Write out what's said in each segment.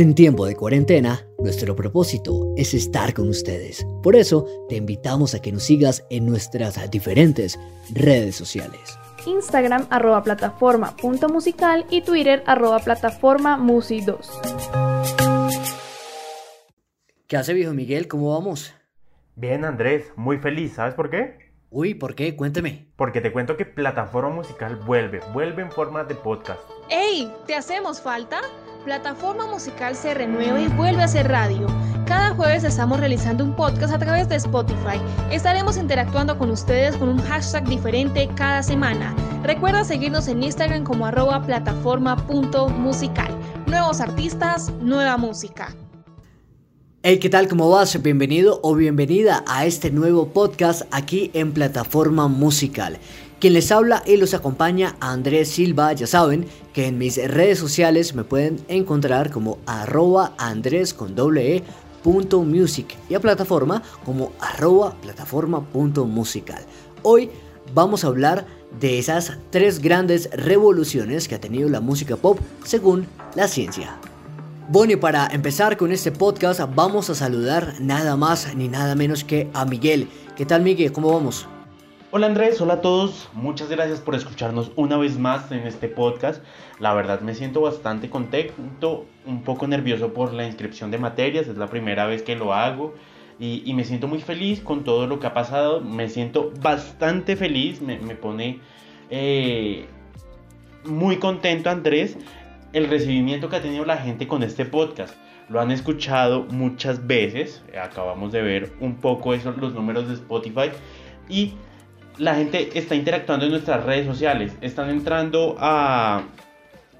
En tiempo de cuarentena, nuestro propósito es estar con ustedes. Por eso, te invitamos a que nos sigas en nuestras diferentes redes sociales. Instagram arroba plataforma punto musical y Twitter arroba plataforma musi2. ¿Qué hace viejo Miguel? ¿Cómo vamos? Bien Andrés, muy feliz, ¿sabes por qué? Uy, ¿por qué? Cuénteme. Porque te cuento que Plataforma Musical vuelve, vuelve en forma de podcast. ¡Ey! ¿Te hacemos falta? Plataforma Musical se renueva y vuelve a ser radio. Cada jueves estamos realizando un podcast a través de Spotify. Estaremos interactuando con ustedes con un hashtag diferente cada semana. Recuerda seguirnos en Instagram como arroba plataforma.musical. Nuevos artistas, nueva música. Hey, ¿qué tal? ¿Cómo vas? Bienvenido o bienvenida a este nuevo podcast aquí en Plataforma Musical. Quien les habla y los acompaña Andrés Silva, ya saben que en mis redes sociales me pueden encontrar como arroba andrés con doble e punto music y a plataforma como arroba plataforma punto musical. Hoy vamos a hablar de esas tres grandes revoluciones que ha tenido la música pop según la ciencia. Bueno, y para empezar con este podcast vamos a saludar nada más ni nada menos que a Miguel. ¿Qué tal Miguel? ¿Cómo vamos? Hola Andrés, hola a todos, muchas gracias por escucharnos una vez más en este podcast. La verdad me siento bastante contento, un poco nervioso por la inscripción de materias, es la primera vez que lo hago y, me siento muy feliz con todo lo que ha pasado, me siento bastante feliz, me, pone eh, muy contento Andrés el recibimiento que ha tenido la gente con este podcast. Lo han escuchado muchas veces, acabamos de ver un poco esos los números de Spotify. Y la gente está interactuando en nuestras redes sociales. Están entrando a,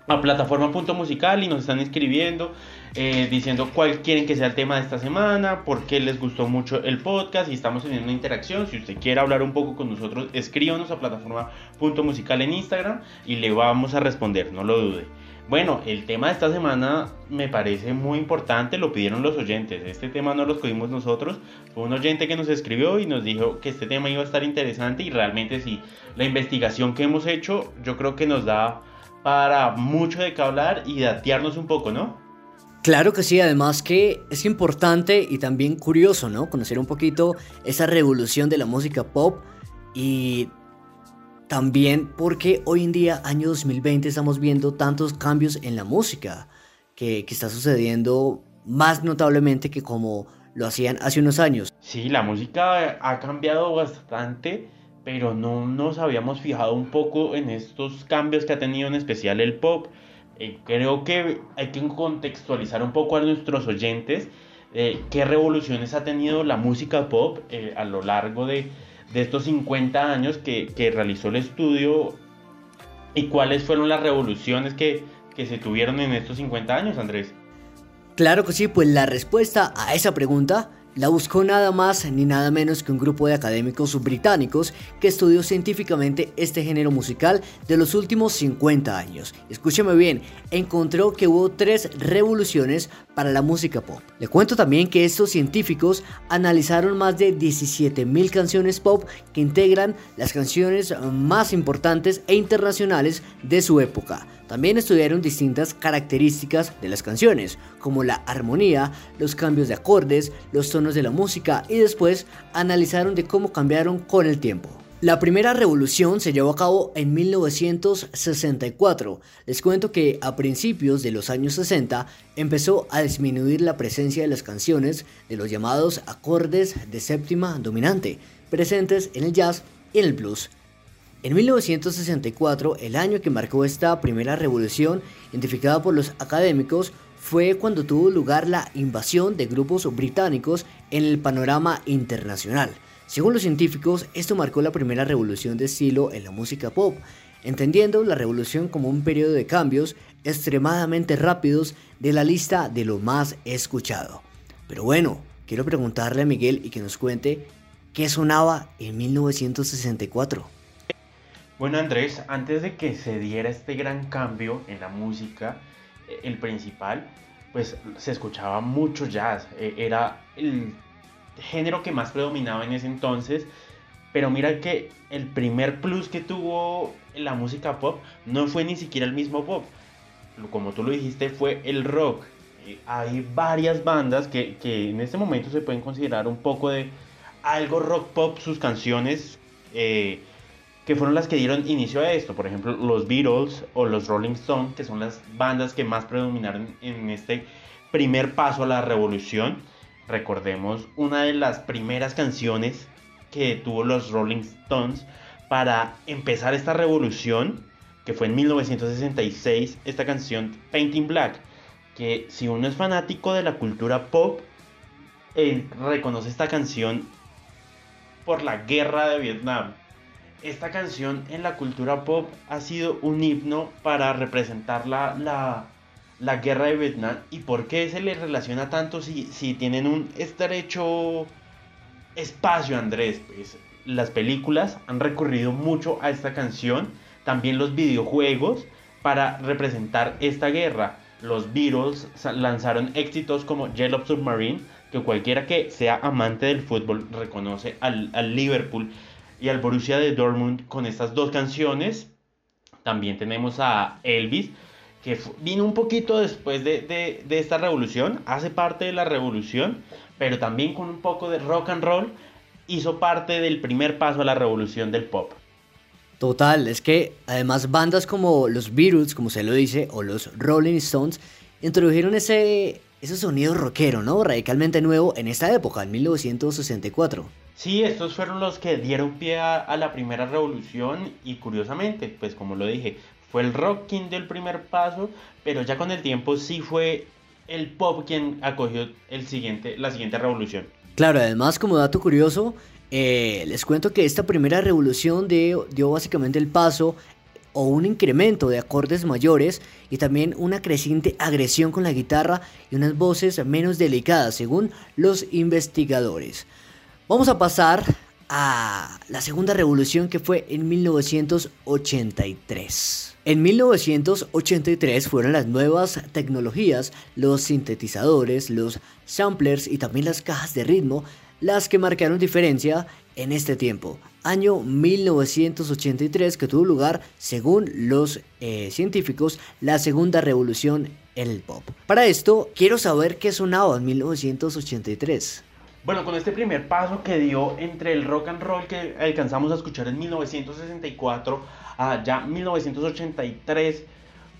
a plataforma.musical y nos están escribiendo eh, diciendo cuál quieren que sea el tema de esta semana, por qué les gustó mucho el podcast y estamos teniendo una interacción. Si usted quiere hablar un poco con nosotros, escríbanos a plataforma.musical en Instagram y le vamos a responder, no lo dude. Bueno, el tema de esta semana me parece muy importante, lo pidieron los oyentes. Este tema no lo escogimos nosotros, fue un oyente que nos escribió y nos dijo que este tema iba a estar interesante y realmente sí, la investigación que hemos hecho yo creo que nos da para mucho de qué hablar y datearnos un poco, ¿no? Claro que sí, además que es importante y también curioso, ¿no? Conocer un poquito esa revolución de la música pop y también porque hoy en día, año 2020, estamos viendo tantos cambios en la música que, está sucediendo más notablemente que como lo hacían hace unos años. Sí, la música ha cambiado bastante, pero no nos habíamos fijado un poco en estos cambios que ha tenido en especial el pop. Eh, creo que hay que contextualizar un poco a nuestros oyentes eh, qué revoluciones ha tenido la música pop eh, a lo largo de, de estos 50 años que, que, realizó el estudio y cuáles fueron las revoluciones que, que se tuvieron en estos 50 años, Andrés. Claro que sí, pues la respuesta a esa pregunta la buscó nada más ni nada menos que un grupo de académicos británicos que estudió científicamente este género musical de los últimos 50 años. Escúcheme bien, encontró que hubo tres revoluciones para la música pop. Le cuento también que estos científicos analizaron más de 17.000 canciones pop que integran las canciones más importantes e internacionales de su época. También estudiaron distintas características de las canciones, como la armonía, los cambios de acordes, los tonos de la música y después analizaron de cómo cambiaron con el tiempo. La primera revolución se llevó a cabo en 1964. Les cuento que a principios de los años 60 empezó a disminuir la presencia de las canciones de los llamados acordes de séptima dominante, presentes en el jazz y en el blues. En 1964, el año que marcó esta primera revolución, identificada por los académicos, fue cuando tuvo lugar la invasión de grupos británicos en el panorama internacional. Según los científicos, esto marcó la primera revolución de estilo en la música pop, entendiendo la revolución como un periodo de cambios extremadamente rápidos de la lista de lo más escuchado. Pero bueno, quiero preguntarle a Miguel y que nos cuente qué sonaba en 1964. Bueno Andrés, antes de que se diera este gran cambio en la música, eh, el principal, pues se escuchaba mucho jazz, e, era el género que más predominaba en ese entonces, pero mira que el primer plus que tuvo la música pop no fue ni siquiera el mismo pop, como tú lo dijiste, fue el rock. eh, hay varias bandas que, que, en este momento se pueden considerar un poco de algo rock pop, sus canciones, eh, que fueron las que dieron inicio a esto. Por ejemplo, los Beatles o los Rolling Stones, que son las bandas que más predominaron en este primer paso a la revolución. Recordemos una de las primeras canciones que tuvo los Rolling Stones para empezar esta revolución, que fue en 1966, esta canción Painting Black, que si uno es fanático de la cultura pop, reconoce esta canción por la guerra de Vietnam. Esta canción en la cultura pop ha sido un himno para representar la, la, la guerra de Vietnam. ¿Y por qué se le relaciona tanto si, si tienen un estrecho espacio, Andrés? Pues las películas han recurrido mucho a esta canción, también los videojuegos, para representar esta guerra. Los Beatles lanzaron éxitos como Yellow Submarine, que cualquiera que sea amante del fútbol reconoce al, Liverpool y al Borussia de Dortmund con estas dos canciones. También tenemos a Elvis, que vino un poquito después de, de, esta revolución, hace parte de la revolución, pero también con un poco de rock and roll, hizo parte del primer paso a la revolución del pop. Total, es que además bandas como los Beatles, como se lo dice, o los Rolling Stones, introdujeron ese, ese sonido rockero, ¿no? Radicalmente nuevo en esta época, en 1964. Sí, estos fueron los que dieron pie a, la primera revolución y curiosamente, pues como lo dije, fue el rock quien dio el primer paso, pero ya con el tiempo sí fue el pop quien acogió el siguiente, la siguiente revolución. Claro, además como dato curioso, eh, les cuento que esta primera revolución dio, dio básicamente el paso o un incremento de acordes mayores y también una creciente agresión con la guitarra y unas voces menos delicadas según los investigadores. Vamos a pasar a la segunda revolución que fue en 1983. En 1983 fueron las nuevas tecnologías, los sintetizadores, los samplers y también las cajas de ritmo las que marcaron diferencia en este tiempo año 1983 que tuvo lugar, según los eh, científicos, la segunda revolución en el pop. Para esto, quiero saber qué sonaba en 1983. Bueno, con este primer paso que dio entre el rock and roll que alcanzamos a escuchar en 1964 a ya 1983,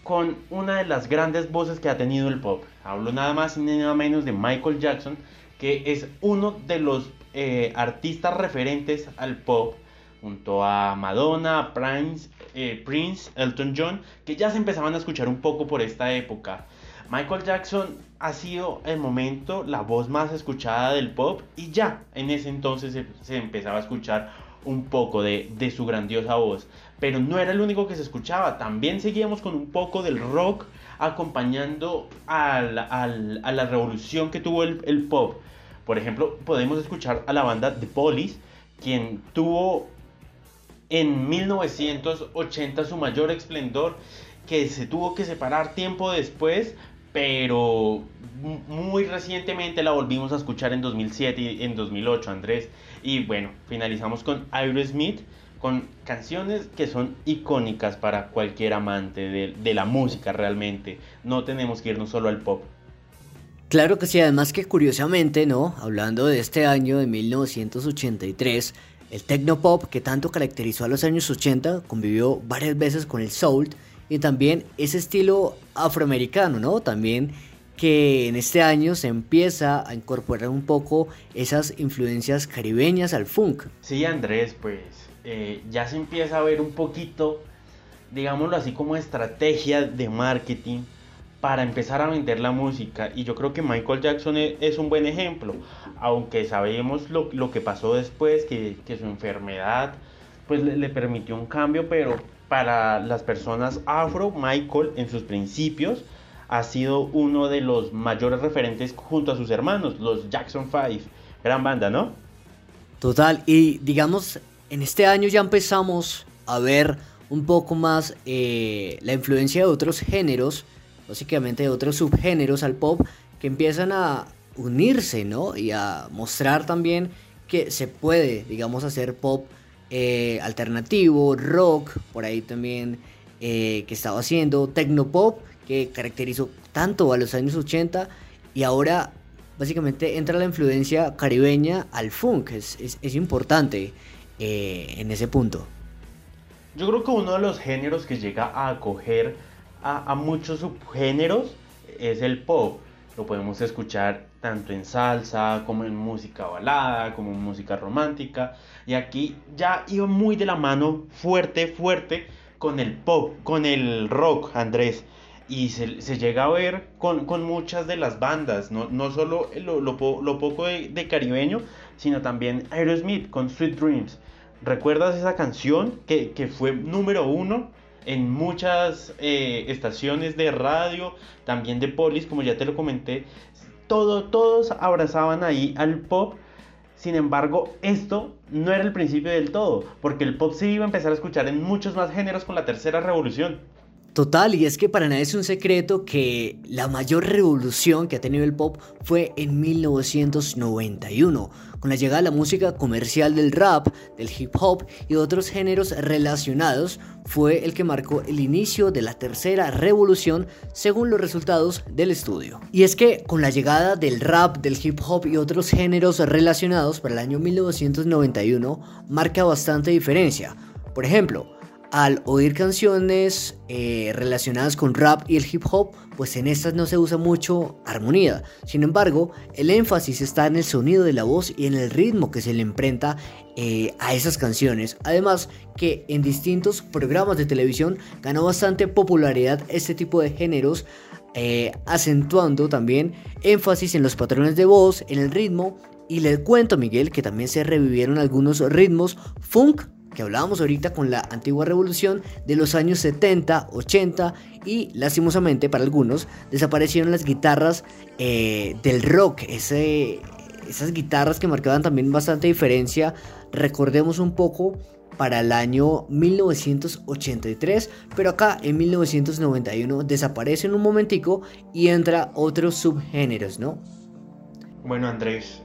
con una de las grandes voces que ha tenido el pop. Hablo nada más y nada menos de Michael Jackson, que es uno de los eh, artistas referentes al pop, junto a Madonna, Prince, eh, Prince, Elton John, que ya se empezaban a escuchar un poco por esta época. Michael Jackson ha sido el momento la voz más escuchada del pop y ya en ese entonces se, empezaba a escuchar un poco de, su grandiosa voz. Pero no era el único que se escuchaba, también seguíamos con un poco del rock acompañando a la, revolución que tuvo el pop. Por ejemplo, podemos escuchar a la banda The Police, quien tuvo en 1980 su mayor esplendor, que se tuvo que separar tiempo después, pero muy recientemente la volvimos a escuchar en 2007 y en 2008, Andrés. Y bueno, finalizamos con Aerosmith, con canciones que son icónicas para cualquier amante de, de la música realmente. No tenemos que irnos solo al pop. Claro que sí, además que curiosamente, ¿no? Hablando de este año de 1983, el tecnopop que tanto caracterizó a los años 80 convivió varias veces con el soul y también ese estilo afroamericano, ¿no? También que en este año se empieza a incorporar un poco esas influencias caribeñas al funk. Sí, Andrés, pues eh, ya se empieza a ver un poquito, digámoslo así, como estrategia de marketing para empezar a vender la música. Y yo creo que Michael Jackson e-, es, un buen ejemplo, aunque sabemos lo, lo que pasó después, que, que, su enfermedad pues le, permitió un cambio, pero para las personas afro, Michael en sus principios ha sido uno de los mayores referentes junto a sus hermanos, los Jackson 5. Gran banda, ¿no? Total, y digamos, en este año ya empezamos a ver un poco más eh, la influencia de otros géneros básicamente de otros subgéneros al pop que empiezan a unirse, ¿no? Y a mostrar también que se puede, digamos, hacer pop eh, alternativo, rock, por ahí también eh, que estaba haciendo, pop que caracterizó tanto a los años 80 y ahora básicamente entra la influencia caribeña al funk, es, es, importante eh, en ese punto. Yo creo que uno de los géneros que llega a acoger a, muchos subgéneros es el pop. Lo podemos escuchar tanto en salsa como en música balada, como en música romántica. Y aquí ya iba muy de la mano, fuerte, fuerte, con el pop, con el rock, Andrés. Y se, se llega a ver con, con, muchas de las bandas, no, no solo lo, lo, lo poco de, de, caribeño, sino también Aerosmith con Sweet Dreams. ¿Recuerdas esa canción que, que fue número uno en muchas eh, estaciones de radio, también de polis, como ya te lo comenté, todo, todos abrazaban ahí al pop. Sin embargo, esto no era el principio del todo, porque el pop se iba a empezar a escuchar en muchos más géneros con la tercera revolución. Total, y es que para nadie es un secreto que la mayor revolución que ha tenido el pop fue en 1991, con la llegada de la música comercial del rap, del hip hop y otros géneros relacionados, fue el que marcó el inicio de la tercera revolución según los resultados del estudio. Y es que con la llegada del rap, del hip hop y otros géneros relacionados para el año 1991 marca bastante diferencia. Por ejemplo, al oír canciones eh, relacionadas con rap y el hip hop, pues en estas no se usa mucho armonía. Sin embargo, el énfasis está en el sonido de la voz y en el ritmo que se le imprenta eh, a esas canciones. Además, que en distintos programas de televisión ganó bastante popularidad este tipo de géneros, eh, acentuando también énfasis en los patrones de voz, en el ritmo. Y le cuento, Miguel, que también se revivieron algunos ritmos funk que hablábamos ahorita con la antigua revolución de los años 70, 80 y lastimosamente para algunos desaparecieron las guitarras eh, del rock, esas guitarras que marcaban también bastante diferencia, recordemos un poco para el año 1983, pero acá en 1991 desaparece en un momentico y entra otros subgéneros, ¿no? Bueno Andrés,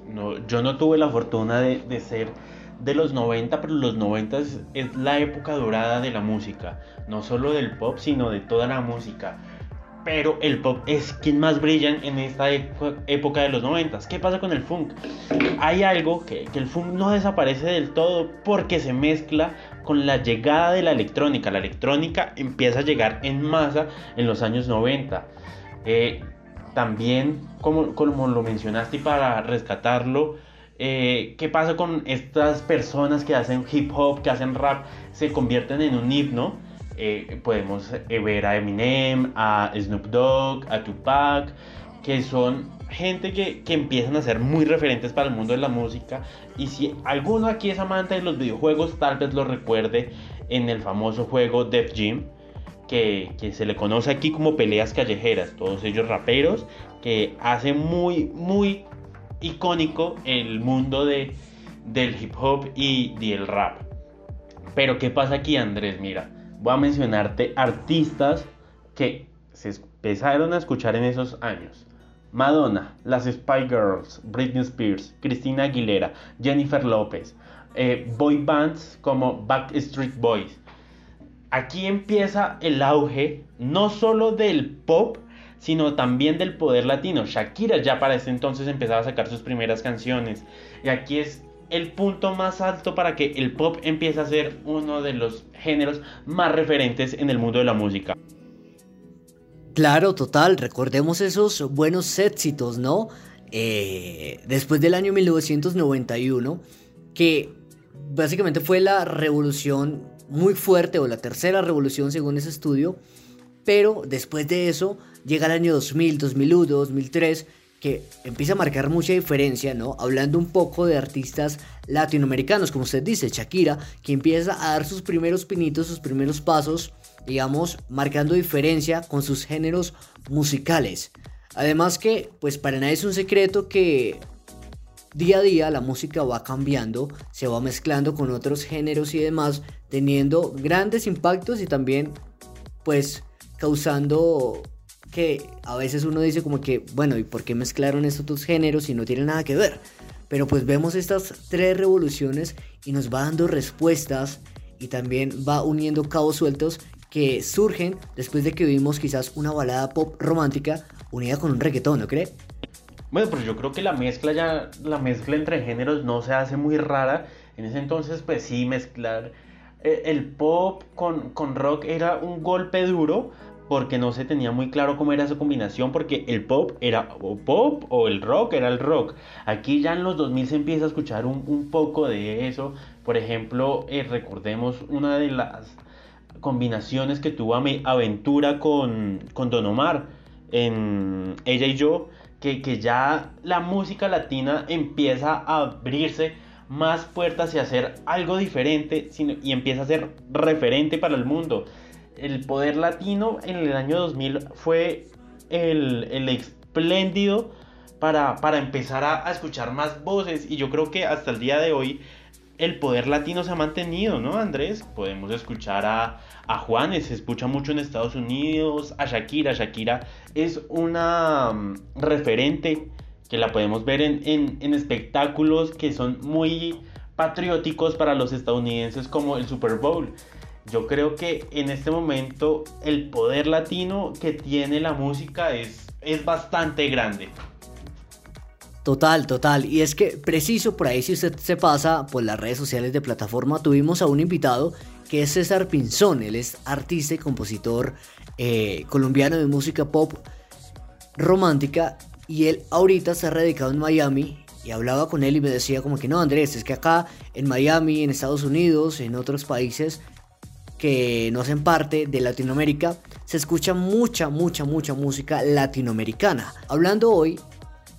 yo no tuve la fortuna de ser de los 90, pero los 90 es, la época dorada de la música, no solo del pop, sino de toda la música. Pero el pop es quien más brilla en esta época de los 90. ¿Qué pasa con el funk? Hay algo que, el funk no desaparece del todo porque se mezcla con la llegada de la electrónica. La electrónica empieza a llegar en masa en los años 90. Eh, también, como, como lo mencionaste, para rescatarlo, eh, ¿Qué pasa con estas personas que hacen hip hop, que hacen rap, se convierten en un himno? Eh, podemos eh, ver a Eminem, a Snoop Dogg, a Tupac, que son gente que, que, empiezan a ser muy referentes para el mundo de la música. Y si alguno aquí es amante de los videojuegos, tal vez lo recuerde en el famoso juego Def Jam, que, que se le conoce aquí como peleas callejeras. Todos ellos raperos que hacen muy, muy icónico el mundo de, del hip hop y del rap. Pero ¿qué pasa aquí Andrés? Mira, voy a mencionarte artistas que se empezaron a escuchar en esos años. Madonna, las Spy Girls, Britney Spears, Cristina Aguilera, Jennifer López, eh, boy bands como Backstreet Boys. Aquí empieza el auge no solo del pop, sino también del poder latino. Shakira ya para ese entonces empezaba a sacar sus primeras canciones. Y aquí es el punto más alto para que el pop empiece a ser uno de los géneros más referentes en el mundo de la música. Claro, total, recordemos esos buenos éxitos, ¿no? Eh, después del año 1991, que básicamente fue la revolución muy fuerte o la tercera revolución según ese estudio, pero después de eso llega el año 2000, 2001, 2003, que empieza a marcar mucha diferencia, ¿no? Hablando un poco de artistas latinoamericanos, como usted dice, Shakira, que empieza a dar sus primeros pinitos, sus primeros pasos, digamos, marcando diferencia con sus géneros musicales. Además que, pues para nadie es un secreto que día a día la música va cambiando, se va mezclando con otros géneros y demás, teniendo grandes impactos y también, pues, causando que a veces uno dice como que, bueno, ¿y por qué mezclaron estos dos géneros si no tienen nada que ver? Pero pues vemos estas tres revoluciones y nos va dando respuestas y también va uniendo cabos sueltos que surgen después de que vimos quizás una balada pop romántica unida con un reggaetón, ¿no cree? Bueno, pues yo creo que la mezcla ya, la mezcla entre géneros no se hace muy rara. En ese entonces, pues sí, mezclar eh, el pop con, con rock era un golpe duro porque no se tenía muy claro cómo era su combinación, porque el pop era o pop o el rock era el rock. Aquí ya en los 2000 se empieza a escuchar un, poco de eso. Por ejemplo, eh, recordemos una de las combinaciones que tuvo Aventura con, con Don Omar en Ella y Yo, que, que ya la música latina empieza a abrirse más puertas y hacer algo diferente y empieza a ser referente para el mundo. El poder latino en el año 2000 fue el, el espléndido para, para empezar a, escuchar más voces y yo creo que hasta el día de hoy el poder latino se ha mantenido, ¿no, Andrés? Podemos escuchar a, a Juanes, se escucha mucho en Estados Unidos, a Shakira. Shakira es una mm, referente que la podemos ver en, espectáculos que son muy patrióticos para los estadounidenses como el Super Bowl. Yo creo que en este momento el poder latino que tiene la música es, es bastante grande. Total, total. Y es que preciso por ahí si usted se pasa por las redes sociales de plataforma, tuvimos a un invitado que es César Pinzón. Él es artista y compositor eh, colombiano de música pop romántica y él ahorita está radicado en Miami y hablaba con él y me decía como que no, Andrés, es que acá en Miami, en Estados Unidos, en otros países que no hacen parte de Latinoamérica, se escucha mucha, mucha, mucha música latinoamericana. Hablando hoy,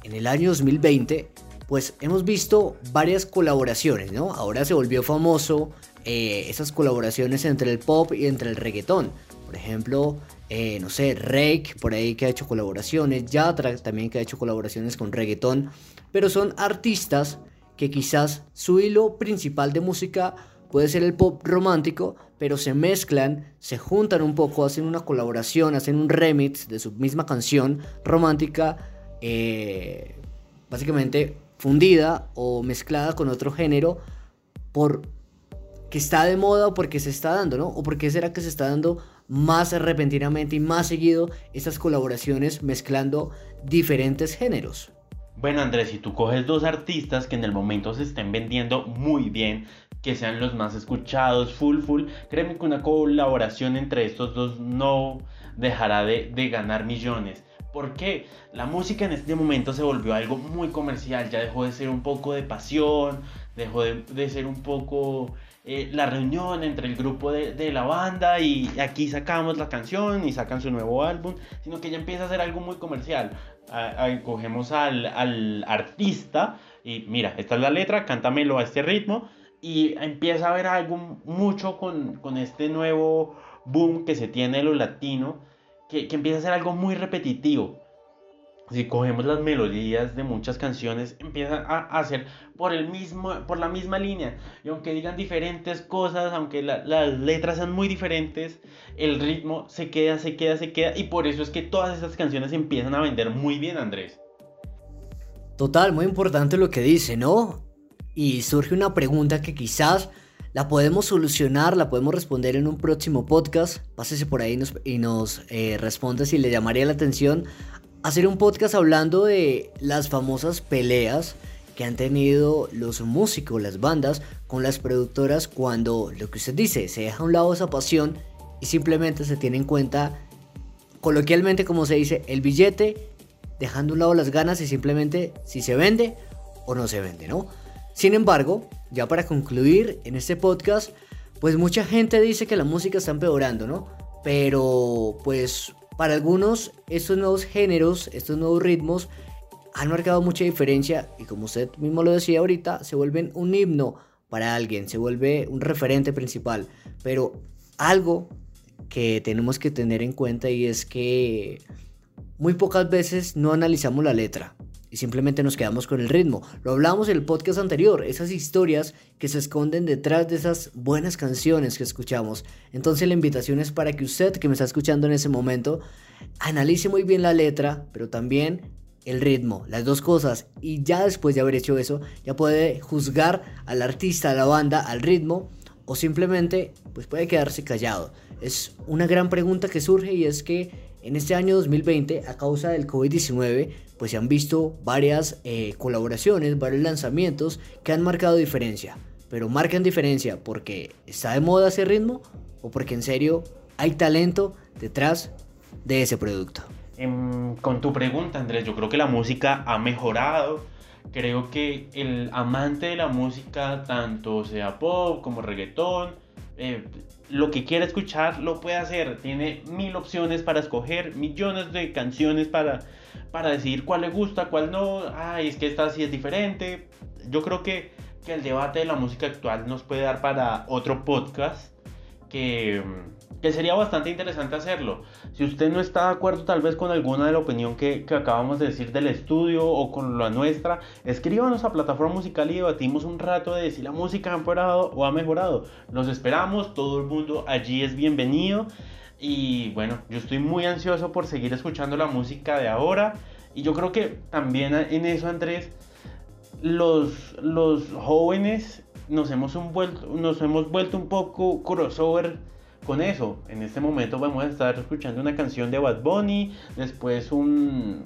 en el año 2020, pues hemos visto varias colaboraciones, ¿no? Ahora se volvió famoso eh, esas colaboraciones entre el pop y entre el reggaetón. Por ejemplo, eh, no sé, Rake, por ahí que ha hecho colaboraciones, Yatra también que ha hecho colaboraciones con reggaetón, pero son artistas que quizás su hilo principal de música puede ser el pop romántico, pero se mezclan, se juntan un poco, hacen una colaboración, hacen un remix de su misma canción romántica, eh, básicamente fundida o mezclada con otro género por que está de moda o porque se está dando, ¿no? O porque será que se está dando más repentinamente y más seguido estas colaboraciones mezclando diferentes géneros. Bueno Andrés, si tú coges dos artistas que en el momento se estén vendiendo muy bien, que sean los más escuchados, full full, créeme que una colaboración entre estos dos no dejará de, ganar millones. Porque la música en este momento se volvió algo muy comercial, ya dejó de ser un poco de pasión, dejó de, ser un poco eh, la reunión entre el grupo de, la banda y aquí sacamos la canción y sacan su nuevo álbum, sino que ya empieza a ser algo muy comercial. cogemos al, artista y mira, esta es la letra, cántamelo a este ritmo y empieza a haber algo mucho con, este nuevo boom que se tiene en lo latino, que, que empieza a ser algo muy repetitivo si cogemos las melodías de muchas canciones, empiezan a hacer por, el mismo, por la misma línea. Y aunque digan diferentes cosas, aunque las letras sean muy diferentes, el ritmo se queda, se queda, se queda. Y por eso es que todas estas canciones empiezan a vender muy bien, Andrés. Total, muy importante lo que dice, ¿no? Y surge una pregunta que quizás la podemos solucionar, la podemos responder en un próximo podcast. Pásese por ahí y nos, eh, responde si le llamaría la atención hacer un podcast hablando de las famosas peleas que han tenido los músicos, las bandas, con las productoras cuando lo que usted dice, se deja a un lado esa pasión y simplemente se tiene en cuenta, coloquialmente como se dice, el billete, dejando a un lado las ganas y simplemente si se vende o no se vende, ¿no? Sin embargo, ya para concluir en este podcast, pues mucha gente dice que la música está empeorando, ¿no? Pero pues para algunos, estos nuevos géneros, estos nuevos ritmos, han marcado mucha diferencia y como usted mismo lo decía ahorita, se vuelven un himno para alguien, se vuelve un referente principal. Pero algo que tenemos que tener en cuenta y es que muy pocas veces no analizamos la letra y simplemente nos quedamos con el ritmo. Lo hablamos en el podcast anterior, esas historias que se esconden detrás de esas buenas canciones que escuchamos. Entonces la invitación es para que usted que me está escuchando en ese momento analice muy bien la letra, pero también el ritmo, las dos cosas. Y ya después de haber hecho eso, ya puede juzgar al artista, a la banda, al ritmo o simplemente pues puede quedarse callado. es una gran pregunta que surge y es que en este año 2020, a causa del COVID-19, pues se han visto varias eh, colaboraciones, varios lanzamientos que han marcado diferencia. Pero marcan diferencia porque está de moda ese ritmo o porque en serio hay talento detrás de ese producto. Em, con tu pregunta, Andrés, yo creo que la música ha mejorado. Creo que el amante de la música, tanto sea pop como reggaetón, eh, lo que quiera escuchar lo puede hacer. Tiene mil opciones para escoger, millones de canciones para, para decidir cuál le gusta, cuál no. Ay, es que esta sí es diferente. Yo creo que, que el debate de la música actual nos puede dar para otro podcast que que sería bastante interesante hacerlo. Si usted no está de acuerdo tal vez con alguna de la opinión que, que, acabamos de decir del estudio o con la nuestra, escríbanos a plataforma musical y debatimos un rato de si la música ha empeorado o ha mejorado. Los esperamos, todo el mundo allí es bienvenido. Y bueno, yo estoy muy ansioso por seguir escuchando la música de ahora. Y yo creo que también en eso, Andrés, los, los jóvenes nos hemos, vuelto, nos hemos vuelto un poco crossover con eso. En este momento vamos a estar escuchando una canción de Bad Bunny, después un,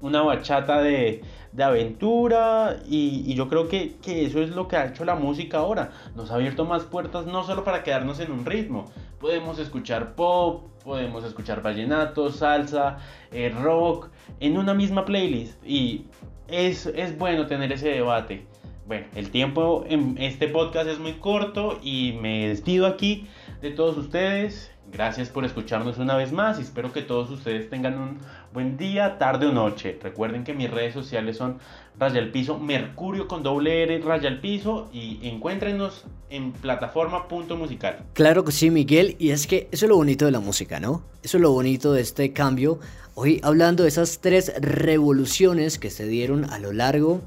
una bachata de, de aventura y, yo creo que, que, eso es lo que ha hecho la música ahora. Nos ha abierto más puertas no solo para quedarnos en un ritmo. Podemos escuchar pop, podemos escuchar vallenato, salsa, eh, rock en una misma playlist y es, es bueno tener ese debate. Bueno, el tiempo en este podcast es muy corto y me despido aquí de todos ustedes. Gracias por escucharnos una vez más y espero que todos ustedes tengan un buen día, tarde o noche. Recuerden que mis redes sociales son Raya Piso, Mercurio con doble R, Raya Piso y encuéntrenos en plataforma.musical. Claro que sí, Miguel, y es que eso es lo bonito de la música, ¿no? Eso es lo bonito de este cambio. Hoy hablando de esas tres revoluciones que se dieron a lo largo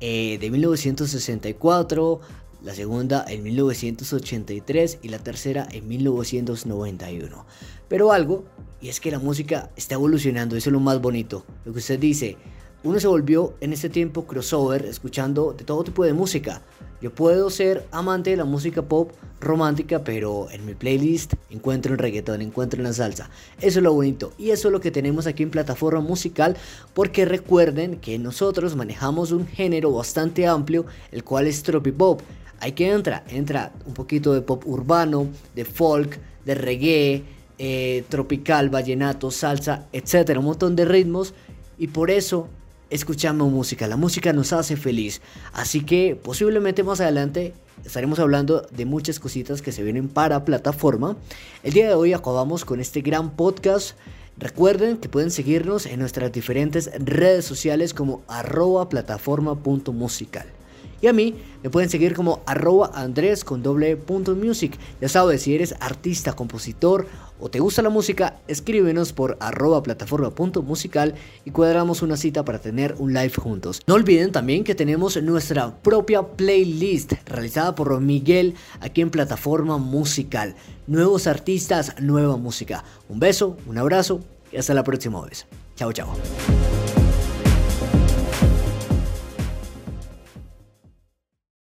eh, de 1964 la segunda en 1983 y la tercera en 1991. Pero algo, y es que la música está evolucionando, eso es lo más bonito. Lo que usted dice, uno se volvió en este tiempo crossover, escuchando de todo tipo de música. Yo puedo ser amante de la música pop romántica, pero en mi playlist encuentro el reggaetón, encuentro en la salsa. Eso es lo bonito y eso es lo que tenemos aquí en plataforma musical, porque recuerden que nosotros manejamos un género bastante amplio, el cual es tropipop. Hay que entra, entra un poquito de pop urbano, de folk, de reggae, eh, tropical, vallenato, salsa, etcétera, un montón de ritmos y por eso escuchamos música. La música nos hace feliz, así que posiblemente más adelante estaremos hablando de muchas cositas que se vienen para plataforma. El día de hoy acabamos con este gran podcast. Recuerden que pueden seguirnos en nuestras diferentes redes sociales como arroba plataforma.musical. Y a mí me pueden seguir como arroba andrés con doble punto music. Ya sabes, si eres artista, compositor o te gusta la música, escríbenos por arroba plataforma punto musical y cuadramos una cita para tener un live juntos. No olviden también que tenemos nuestra propia playlist realizada por Miguel aquí en plataforma musical. Nuevos artistas, nueva música. Un beso, un abrazo y hasta la próxima vez. Chao, chao.